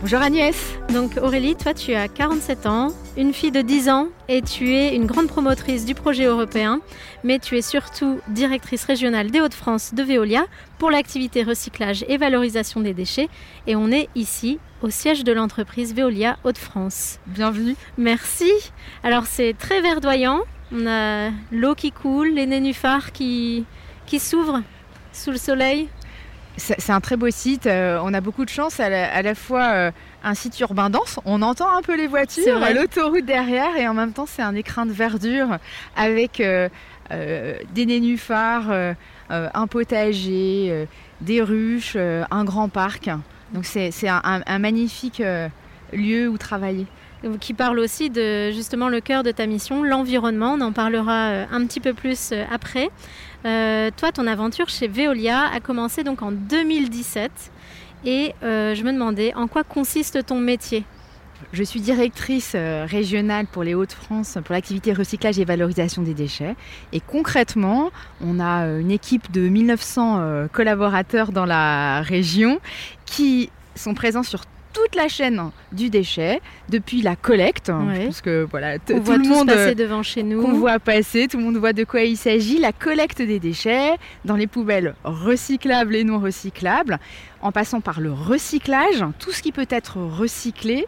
Bonjour Agnès. Donc Aurélie, toi tu as 47 ans, une fille de 10 ans et tu es une grande promotrice du projet européen, mais tu es surtout directrice régionale des Hauts-de-France de Veolia pour l'activité recyclage et valorisation des déchets et on est ici au siège de l'entreprise Veolia Hauts-de-France. Bienvenue. Merci. Alors c'est très verdoyant, on a l'eau qui coule, les nénuphars qui, qui s'ouvrent sous le soleil. C'est un très beau site. Euh, on a beaucoup de chance. À la, fois euh, un site urbain dense. On entend un peu les voitures, l'autoroute derrière, et en même temps c'est un écrin de verdure avec euh, des nénuphars, un potager, des ruches, un grand parc. Donc c'est un, magnifique lieu où travailler qui parle aussi de justement le cœur de ta mission, l'environnement. On en parlera un petit peu plus après. Euh, toi, ton aventure chez Veolia a commencé donc en 2017 et euh, je me demandais en quoi consiste ton métier? Je suis directrice euh, régionale pour les Hauts-de-France pour l'activité recyclage et valorisation des déchets. Et concrètement, on a une équipe de 1900 collaborateurs dans la région qui sont présents sur toute la chaîne du déchet, depuis la collecte, parce que voilà, tout le monde passer devant chez nous, voit passer, tout le monde voit de quoi il s'agit, la collecte des déchets dans les poubelles recyclables et non recyclables, en passant par le recyclage, tout ce qui peut être recyclé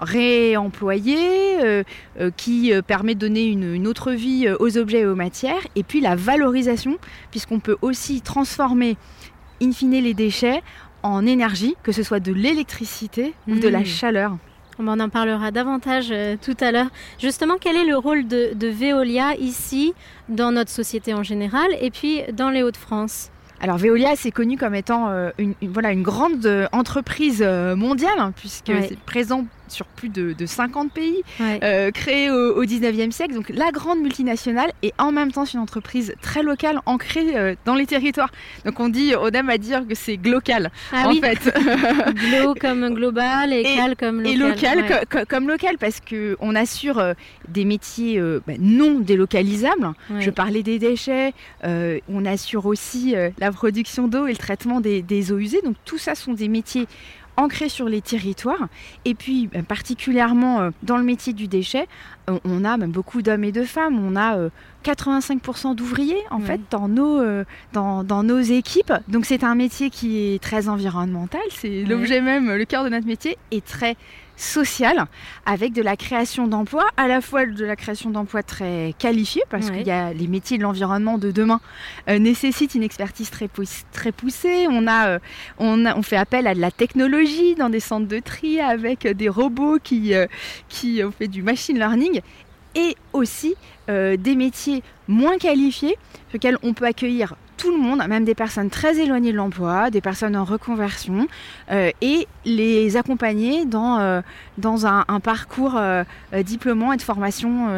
réemployé, euh, euh, qui euh, permet de donner une, une, autre vie aux objets et aux matières, et puis la valorisation, puisqu'on peut aussi transformer in fine les déchets en énergie, que ce soit de l'électricité ou de la hmm. chaleur. On en parlera davantage euh, tout à l'heure. Justement, quel est le rôle de, Veolia ici, dans notre société en général, et puis dans les Hauts-de-France? Alors Veolia, c'est connu comme étant euh, une, voilà, une grande euh, entreprise mondiale, hein, puisque c'est présent sur plus de, 50 pays, euh, créée au, 19e siècle. Donc la grande multinationale et en même temps c'est une entreprise très locale, ancrée euh, dans les territoires. Donc on dit, on aime à dire que c'est glocal ah en fait. Glo comme global et, cal comme local. Et local comme local parce qu'on assure euh, des métiers bah, non délocalisables. Je parlais des déchets, on assure aussi la production d'eau et le traitement des, des eaux usées. Donc tout ça sont des métiers ancré sur les territoires. Et puis, euh, particulièrement euh, dans le métier du déchet, euh, on a même beaucoup d'hommes et de femmes. On a 85% d'ouvriers, en fait, dans nos, dans, dans, nos équipes. Donc, c'est un métier qui est très environnemental. C'est l'objet même, le cœur de notre métier, est très sociale avec de la création d'emplois, à la fois de la création d'emplois très qualifiés, parce qu'il y a les métiers de l'environnement de demain euh, nécessitent une expertise très, très poussée. On, a, euh, on, on, fait appel à de la technologie dans des centres de tri avec des robots qui, euh, qui ont fait du machine learning et aussi des métiers moins qualifiés sur lesquels on peut accueillir tout le monde, même des personnes très éloignées de l'emploi, des personnes en reconversion, euh, et les accompagner dans, euh, dans un, parcours euh, diplômant et de formation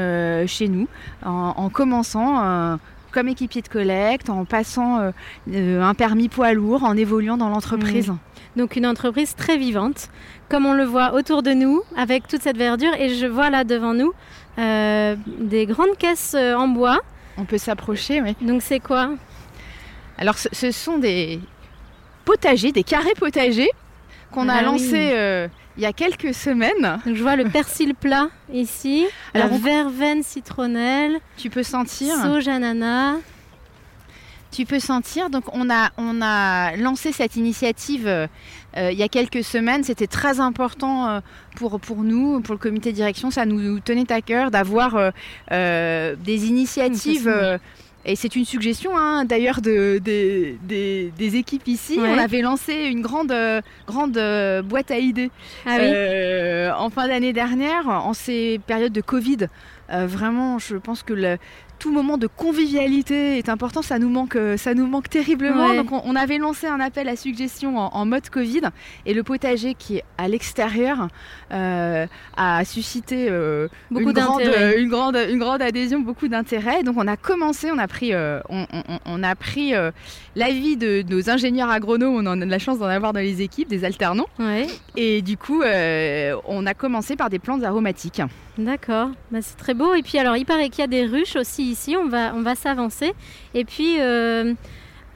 chez nous, en, commençant comme équipier de collecte, en passant un permis poids lourd, en évoluant dans l'entreprise. Mmh. Donc une entreprise très vivante, comme on le voit autour de nous, avec toute cette verdure, et je vois là devant nous des grandes caisses en bois. On peut s'approcher, oui. Donc c'est quoi? Alors ce, sont des potagers, des carrés potagers qu'on a ah lancés euh, il y a quelques semaines. je vois le persil plat ici, Alors, la verveine citronnelle. Tu peux sentir. Soja nana. Tu peux sentir. Donc on a, on a lancé cette initiative euh, il y a quelques semaines. C'était très important euh, pour, pour nous, pour le comité de direction. Ça nous tenait à cœur d'avoir des initiatives et c'est une suggestion hein, d'ailleurs de, des équipes ici. On avait lancé une grande, grande euh, boîte à idées ah euh, en fin d'année dernière, en ces périodes de Covid. Euh, vraiment, je pense que tout moment de convivialité est important. Ça nous manque, ça nous manque terriblement. Donc on, avait lancé un appel à suggestion en, mode Covid et le potager qui est à l'extérieur a suscité beaucoup une, grande, une, grande, une grande adhésion, beaucoup d'intérêt. Donc on a commencé, on a pris, on, on, a pris l'avis de nos ingénieurs agronomes. On a de la chance d'en avoir dans les équipes, des alternants. Et du coup, on a commencé par des plantes aromatiques. D'accord, bah, c'est très beau. Et puis alors, il paraît qu'il y a des ruches aussi ici, on va, on va s'avancer. Et puis, euh,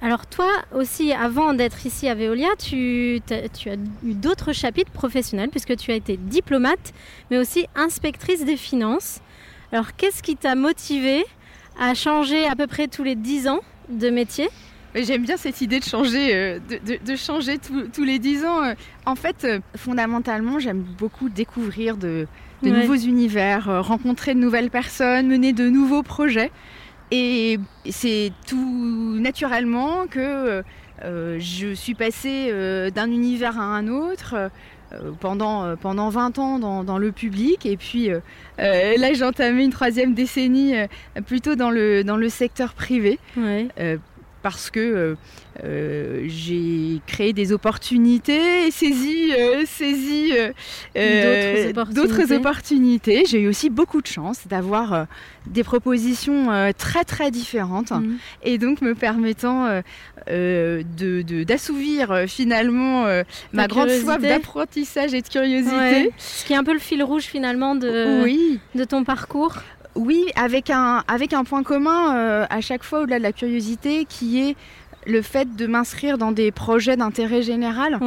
alors toi aussi, avant d'être ici à Veolia, tu, tu as eu d'autres chapitres professionnels puisque tu as été diplomate, mais aussi inspectrice des finances. Alors, qu'est-ce qui t'a motivé à changer à peu près tous les 10 ans de métier? J'aime bien cette idée de changer, euh, de, changer tous les dix ans. En fait, euh, fondamentalement, j'aime beaucoup découvrir de, nouveaux univers, euh, rencontrer de nouvelles personnes, mener de nouveaux projets. Et c'est tout naturellement que je suis passée d'un univers à un autre. pendant, pendant 20 ans dans, le public et puis là j'ai entamé une troisième décennie plutôt dans le, dans le secteur privé parce que euh, euh, j'ai créé des opportunités, saisi, euh, saisi d'autres opportunités. J'ai eu aussi beaucoup de chance d'avoir des propositions très très différentes mm. et donc me permettant d'assouvir finalement ma grande soif d'apprentissage et de curiosité. Ce qui est un peu le fil rouge finalement de, de ton parcours. Oui, avec un, avec un point commun euh, à chaque fois au-delà de la curiosité qui est le fait de m'inscrire dans des projets d'intérêt général,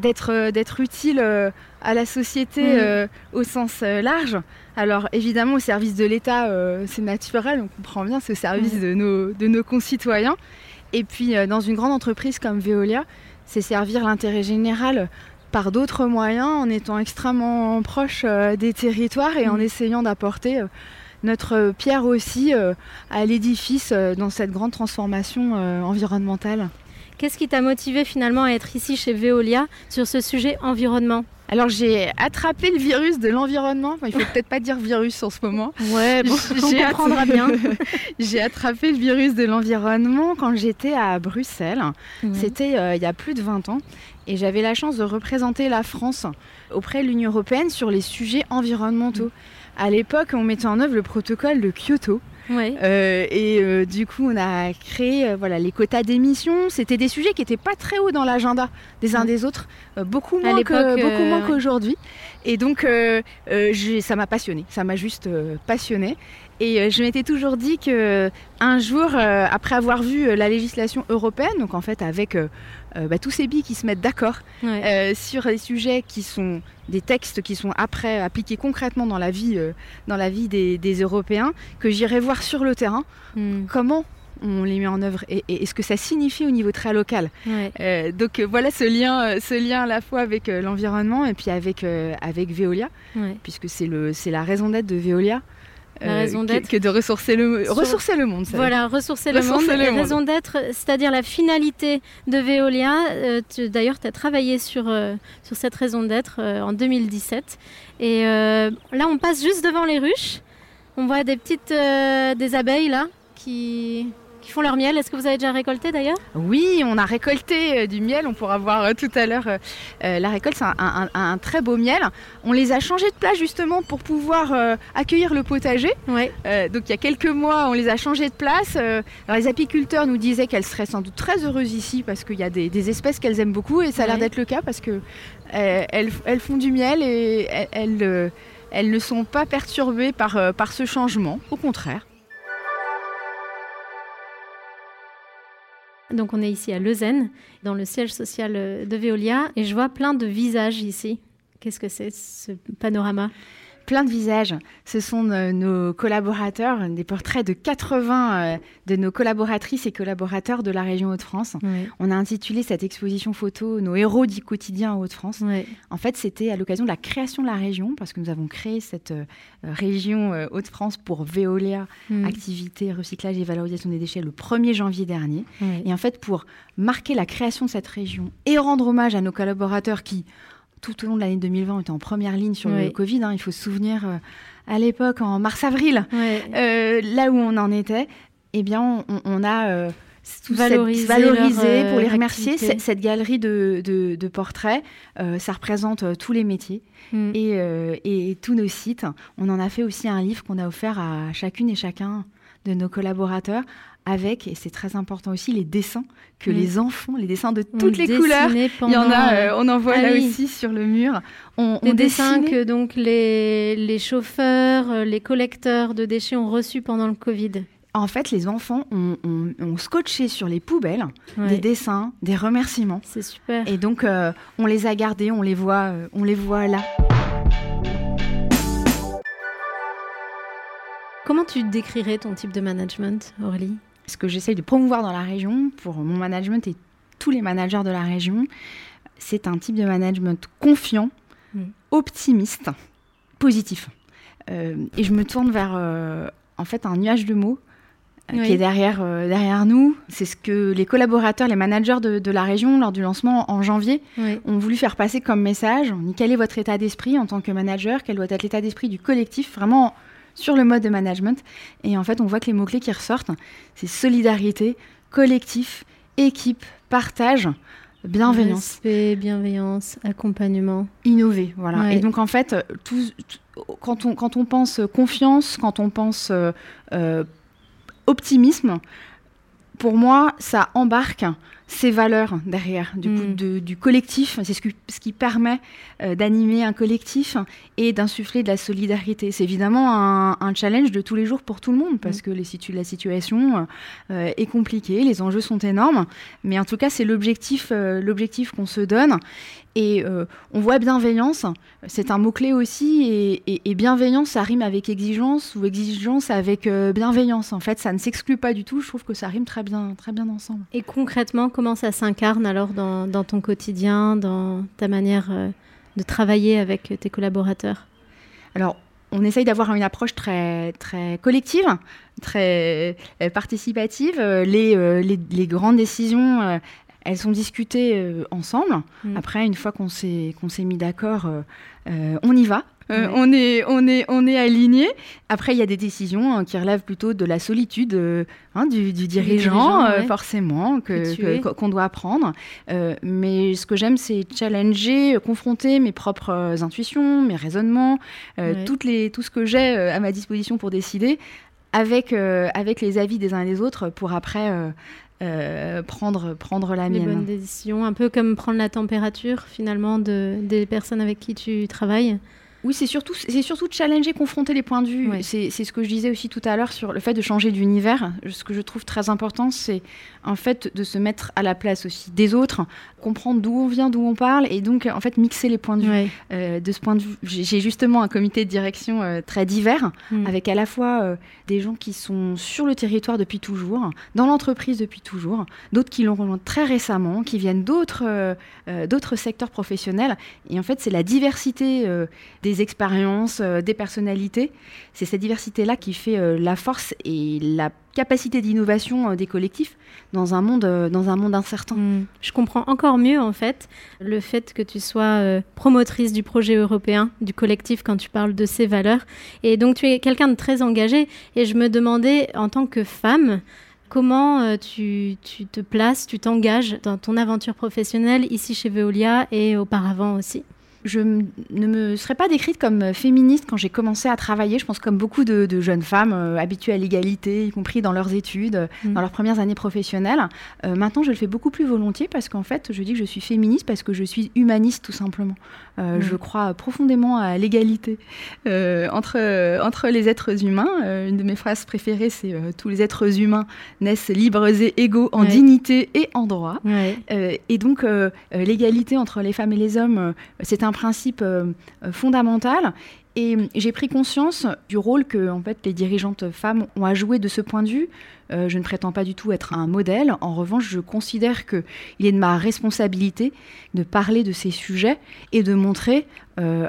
d'être, euh, d'être utile euh, à la société mm. au sens large. Alors évidemment au service de l'État c'est naturel, on comprend bien ce service mm. de, nos, de nos concitoyens. Et puis dans une grande entreprise comme Veolia, c'est servir l'intérêt général par d'autres moyens en étant extrêmement proche des territoires et en mm. essayant d'apporter notre pierre aussi euh, à l'édifice euh, dans cette grande transformation euh, environnementale. Qu'est-ce qui t'a motivé finalement à être ici chez Veolia sur ce sujet environnement? Alors j'ai attrapé le virus de l'environnement. Enfin, il faut peut-être pas dire virus en ce moment. Ouais, bon, on bien. j'ai attrapé le virus de l'environnement quand j'étais à Bruxelles. C'était il y a plus de 20 ans. Et j'avais la chance de représenter la France auprès de l'Union européenne sur les sujets environnementaux. À l'époque, on mettait en œuvre le protocole de Kyoto. Euh, et euh, du coup, on a créé euh, voilà, les quotas d'émissions. C'était des sujets qui n'étaient pas très hauts dans l'agenda des uns des autres, beaucoup moins qu'aujourd'hui. Et donc, ça m'a passionné. Ça m'a juste passionné. Et je m'étais toujours dit que un jour, après avoir vu la législation européenne, donc en fait avec euh, bah, tous ces billes qui se mettent d'accord euh, sur des sujets qui sont des textes qui sont après appliqués concrètement dans la vie, euh, dans la vie des, Européens, que j'irai voir sur le terrain hmm. comment on les met en œuvre et, ce que ça signifie au niveau très local. donc voilà ce lien, ce lien à la fois avec l'environnement et puis avec, avec Veolia, puisque c'est la raison d'être de Veolia. La raison d'être. Que, de ressourcer le, ressourcer le monde. voilà, ressourcer, le monde. La raison d'être, c'est-à-dire la finalité de Veolia. Euh, d'ailleurs, tu as travaillé sur, euh, sur cette raison d'être euh, en 2017. Et là, on passe juste devant les ruches. On voit des petites des abeilles là qui, qui font leur miel. Est-ce que vous avez déjà récolté d'ailleurs? Oui, on a récolté euh, du miel. On pourra voir euh, tout à l'heure euh, la récolte. C'est un, très beau miel. On les a changés de place justement pour pouvoir accueillir le potager. donc il y a quelques mois, on les a changés de place. les apiculteurs nous disaient qu'elles seraient sans doute très heureuses ici parce qu'il y a des, espèces qu'elles aiment beaucoup et ça a l'air d'être le cas parce que elles, font du miel et elles, elles ne sont pas perturbées par, par ce changement. Au contraire. Donc on est ici à Lausanne, dans le siège social de Veolia, et je vois plein de visages ici. Qu'est-ce que c'est ce panorama? Plein de visages. Ce sont euh, nos collaborateurs, des portraits de 80 euh, de nos collaboratrices et collaborateurs de la région Hauts-de-France. On a intitulé cette exposition photo Nos héros du quotidien en Hauts-de-France. En fait, c'était à l'occasion de la création de la région, parce que nous avons créé cette euh, région Hauts-de-France pour Veolia, mm. activité, recyclage et valorisation des déchets, le 1er janvier dernier. Et en fait, pour marquer la création de cette région et rendre hommage à nos collaborateurs qui tout au long de l'année 2020, on était en première ligne sur le Covid. Hein. il faut se souvenir euh, à l'époque en mars-avril, là où on en était, eh bien, on, a valoriser, valoriser pour les remercier. Cette, galerie de, portraits, ça représente tous les métiers mm. et, et, tous nos sites. On en a fait aussi un livre qu'on a offert à chacune et chacun de nos collaborateurs avec, et c'est très important aussi, les dessins que mm. les enfants, les dessins de toutes les couleurs, il y en a, euh, on en voit ah là aussi sur le mur. On, les dessins que donc les, les chauffeurs, euh, les collecteurs de déchets ont reçus pendant le Covid. En fait, les enfants ont, scotché sur les poubelles des dessins, des remerciements. C'est super. Et donc, euh, on les a gardés, on les voit, on les voit là. Comment tu décrirais ton type de management, Aurélie Ce que j'essaye de promouvoir dans la région, pour mon management et tous les managers de la région, c'est un type de management confiant, mm. optimiste, positif. Euh, et je me tourne vers euh, en fait un nuage de mots euh, qui est derrière, derrière nous. C'est ce que les collaborateurs, les managers de, la région, lors du lancement en janvier, ont voulu faire passer comme message. Quel est votre état d'esprit en tant que manager? Quel doit être l'état d'esprit du collectif? Vraiment sur le mode de management. Et en fait, on voit que les mots-clés qui ressortent, c'est solidarité, collectif, équipe, partage, bienveillance. Respect, bienveillance, accompagnement. Innover, voilà. Et donc, en fait, tout, quand, on, quand on pense confiance, quand on pense euh, euh, optimisme, pour moi, ça embarque ces valeurs derrière du, coup, mm. du collectif. C'est ce, ce, qui permet euh, d'animer un collectif et d'insuffler de la solidarité. C'est évidemment un, challenge de tous les jours pour tout le monde parce mm. que les la situation euh, est compliquée, les enjeux sont énormes. Mais en tout cas, c'est l'objectif euh, l'objectif qu'on se donne. Et on voit bienveillance, c'est un mot-clé aussi, et, bienveillance, ça rime avec exigence, ou exigence avec bienveillance. En fait, ça ne s'exclut pas du tout, je trouve que ça rime très bien, très bien ensemble. Et concrètement, comment ça s'incarne alors dans, ton quotidien, dans ta manière euh, de travailler avec tes collaborateurs? Alors, on essaye d'avoir une approche très, très collective, très participative. Les, les, les, grandes décisions, elles sont discutées euh, ensemble. Mm. Après, une fois qu'on s'est s'est mis d'accord, euh, euh, on y va. On est on est on est aligné. Après, il y a des décisions hein, qui relèvent plutôt de la solitude hein, du, dirigeant, forcément, que qu'on doit prendre. mais ce que j'aime, c'est challenger, confronter mes propres intuitions, mes raisonnements, toutes les tout ce que j'ai à ma disposition pour décider. Avec, avec les avis des uns et des autres pour après euh, prendre, prendre la Les mienne. bonnes décisions, un peu comme prendre la température finalement de, des personnes avec qui tu travailles. Oui, c'est surtout, c'est surtout challenger, confronter les points de vue. C'est, ce que je disais aussi tout à l'heure sur le fait de changer d'univers. Ce que je trouve très important, c'est en fait de se mettre à la place aussi des autres, comprendre d'où on vient, d'où on parle, et donc en fait mixer les points de vue. Euh, de ce point de vue, j'ai justement un comité de direction euh, très divers, mm. avec à la fois euh, des gens qui sont sur le territoire depuis toujours, dans l'entreprise depuis toujours, d'autres qui l'ont rejoint très récemment, qui viennent d'autres, d'autres secteurs professionnels. Et en fait, c'est la diversité des des expériences, euh, des personnalités. C'est cette diversité-là qui fait euh, la force et la capacité d'innovation euh, des collectifs dans un monde, dans un monde incertain. Hmm. Je comprends encore mieux en fait le fait que tu sois promotrice du projet européen, du collectif quand tu parles de ces valeurs. Et donc tu es quelqu'un de très engagé et je me demandais en tant que femme, comment tu, tu, te places, tu t'engages dans ton aventure professionnelle ici chez Veolia et auparavant aussi? Je ne me serais pas décrite comme féministe quand j'ai commencé à travailler. Je pense comme beaucoup de, jeunes femmes euh, habituées à l'égalité, y compris dans leurs études, mm. dans leurs premières années professionnelles. Euh, maintenant, je le fais beaucoup plus volontiers parce qu'en fait, je dis que je suis féministe parce que je suis humaniste tout simplement. Euh, mm. Je crois profondément à l'égalité entre, entre les êtres humains. une de mes phrases préférées, c'est Tous les êtres humains naissent libres et égaux en dignité et en droit. et donc, l'égalité entre les femmes et les hommes, c'est un un principe euh, euh, fondamental. Et j'ai pris conscience du rôle que en fait, les dirigeantes femmes ont à jouer de ce point de vue. Euh, je ne prétends pas du tout être un modèle. En revanche, je considère qu'il est de ma responsabilité de parler de ces sujets et de montrer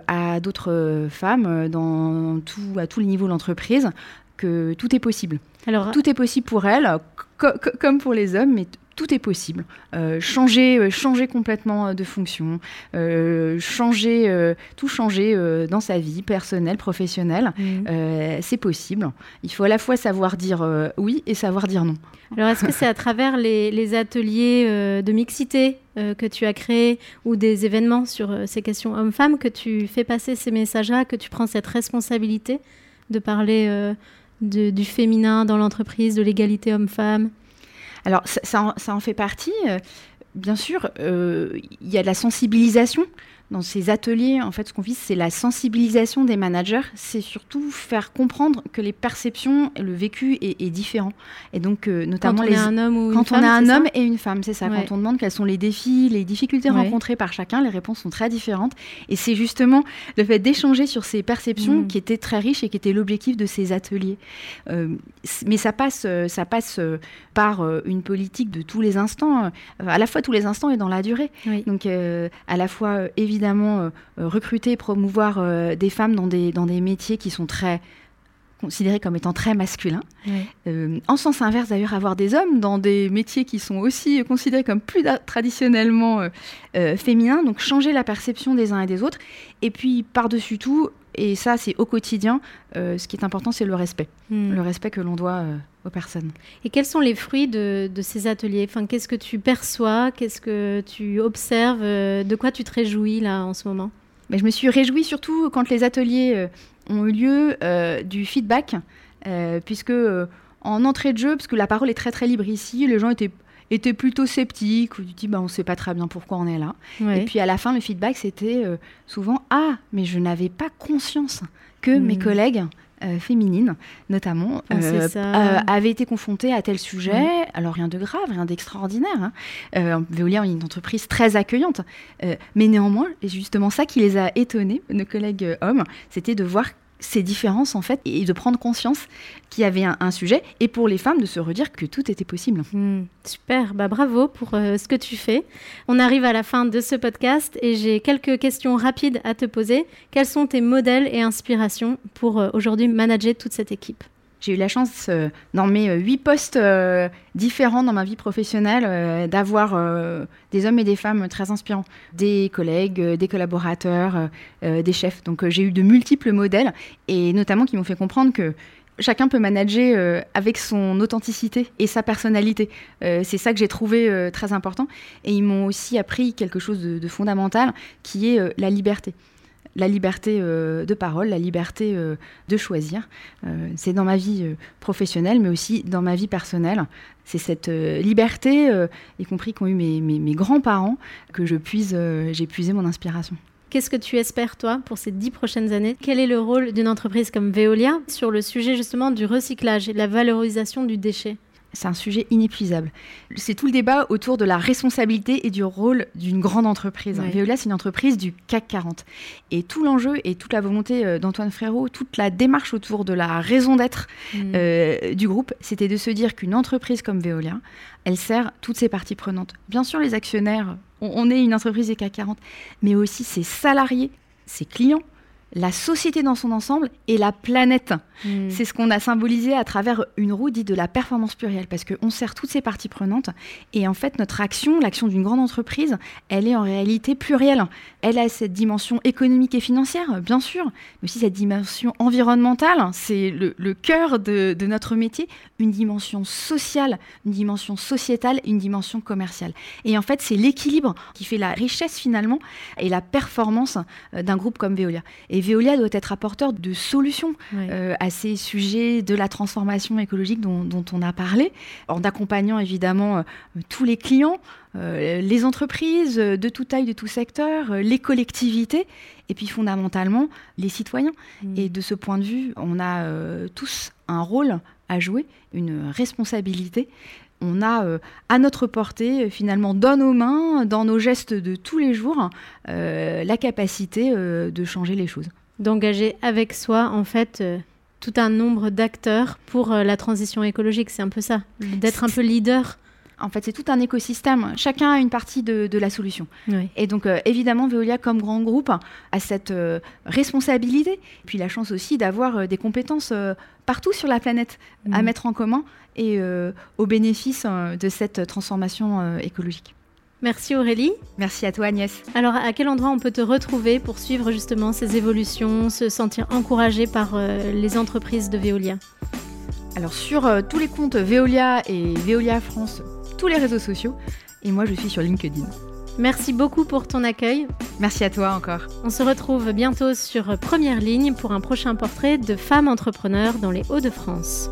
à d'autres femmes dans tout, à tous les niveaux de l'entreprise que tout est possible. Alors, tout est possible pour elles, comme pour les hommes, mais tout est possible. changer, changer complètement de fonction, changer, tout changer dans sa vie personnelle, professionnelle, mmh. c'est possible. Il faut à la fois savoir dire oui et savoir dire non. Alors, est-ce que c'est à travers les, ateliers euh, de mixité euh, que tu as créés ou des événements sur euh, ces questions hommes-femmes que tu fais passer ces messages-là, que tu prends cette responsabilité de parler du féminin dans l'entreprise, de l'égalité homme-femme Alors, ça, en, fait partie. Bien sûr, il y a de la sensibilisation dans ces ateliers, en fait, ce qu'on vise, c'est la sensibilisation des managers. C'est surtout faire comprendre que les perceptions, le vécu est, différent. Et donc, euh, notamment quand on les... un homme ou quand on a un homme et une femme, c'est ça. Quand on demande quels sont les défis, les difficultés rencontrées par chacun, les réponses sont très différentes. Et c'est justement le fait d'échanger sur ces perceptions mm. qui était très riche et qui était l'objectif de ces ateliers. Euh, mais ça passe, euh, ça passe par une politique de tous les instants, à la fois tous les instants et dans la durée. Donc, à la fois évidemment évidemment euh, euh, recruter et promouvoir euh, des femmes dans des, dans des métiers qui sont très considérés comme étant très masculins. en sens inverse, d'ailleurs, avoir des hommes dans des métiers qui sont aussi considérés comme plus traditionnellement féminins, donc changer la perception des uns et des autres. Et puis, par-dessus tout, et ça, c'est au quotidien, ce qui est important, c'est le respect. Hmm. Le respect que l'on doit aux personnes. Et quels sont les fruits de, ces ateliers? Enfin, Qu'est-ce que tu perçois? Qu'est-ce que tu observes? De quoi tu te réjouis là en ce moment? Mais Je me suis réjouie surtout quand les ateliers euh, ont eu lieu euh, du feedback, euh, puisque en entrée de jeu, parce que la parole est très très libre ici, les gens étaient étaient plutôt sceptiques, ou tu bah, on ne sait pas très bien pourquoi on est là. Et puis à la fin, le feedback, c'était souvent Ah, mais je n'avais pas conscience que mes hmm. collègues euh, féminines, notamment, euh, euh, avaient été confrontées à tel sujet. Alors rien de grave, rien d'extraordinaire. Hein. Veolia est une entreprise très accueillante, mais néanmoins, et justement ça qui les a étonnés, nos collègues hommes, c'était de voir ces différences en fait et de prendre conscience qu'il y avait un, sujet et pour les femmes de se redire que tout était possible. Hmm, super, bah bravo pour euh, ce que tu fais. On arrive à la fin de ce podcast et j'ai quelques questions rapides à te poser. Quels sont tes modèles et inspirations pour euh, aujourd'hui manager toute cette équipe? J'ai eu la chance, euh, dans mes euh, huit postes euh, différents dans ma vie professionnelle, d'avoir des hommes et des femmes très inspirants, des collègues, des collaborateurs, des chefs. Donc j'ai eu de multiples modèles, et notamment qui m'ont fait comprendre que chacun peut manager avec son authenticité et sa personnalité. c'est ça que j'ai trouvé très important. Et ils m'ont aussi appris quelque chose de fondamental, qui est la liberté la liberté euh, de parole, la liberté euh, de choisir. Euh, c'est dans ma vie professionnelle, mais aussi dans ma vie personnelle. C'est cette liberté, y compris qu'ont eu mes, mes grands-parents, que je puise, j'ai puisé mon inspiration. Qu'est-ce que tu espères, toi, pour ces dix prochaines années? Quel est le rôle d'une entreprise comme Veolia sur le sujet justement du recyclage et de la valorisation du déchet? C'est un sujet inépuisable. C'est tout le débat autour de la responsabilité et du rôle d'une grande entreprise. Veolia, c'est une entreprise du CAC 40. Et tout l'enjeu et toute la volonté euh, d'Antoine Frérot, toute la démarche autour de la raison d'être mm. euh, du groupe, c'était de se dire qu'une entreprise comme Veolia, elle sert toutes ses parties prenantes. Bien sûr, les actionnaires, on, on est une entreprise du CAC 40, mais aussi ses salariés, ses clients, la société dans son ensemble et la planète. Hmm. C'est ce qu'on a symbolisé à travers une roue dite de la performance plurielle, parce qu'on sert toutes ces parties prenantes. Et en fait, notre action, l'action d'une grande entreprise, elle est en réalité plurielle. Elle a cette dimension économique et financière, bien sûr, mais aussi cette dimension environnementale. C'est le, cœur de, notre métier, une dimension sociale, une dimension sociétale, une dimension commerciale. Et en fait, c'est l'équilibre qui fait la richesse finalement et la performance euh, d'un groupe comme Veolia. Et Veolia doit être apporteur de solutions euh, à ces sujets de la transformation écologique dont, on a parlé, en accompagnant évidemment euh, tous les clients, euh, les entreprises de toute taille, de tout secteur, les collectivités, et puis fondamentalement les citoyens. Mm. Et de ce point de vue, on a tous un rôle à jouer, une responsabilité on a à notre portée, finalement, dans nos mains, dans nos gestes de tous les jours, la capacité de changer les choses. D'engager avec soi, en fait, euh, tout un nombre d'acteurs pour euh, la transition écologique. C'est un peu ça, d'être un peu leader en fait, c'est tout un écosystème. Chacun a une partie de, la solution. Et donc, euh, évidemment, Veolia, comme grand groupe, a cette euh, responsabilité. Puis la chance aussi d'avoir euh, des compétences partout sur la planète à mettre en commun et au bénéfice de cette transformation écologique. Merci Aurélie. Merci à toi Agnès. Alors à quel endroit on peut te retrouver pour suivre justement ces évolutions, se sentir encouragé par les entreprises de Veolia? Alors sur euh, tous les comptes Veolia et Veolia France, tous les réseaux sociaux, et moi je suis sur LinkedIn. Merci beaucoup pour ton accueil. Merci à toi encore. On se retrouve bientôt sur Première Ligne pour un prochain portrait de femmes entrepreneurs dans les Hauts-de-France.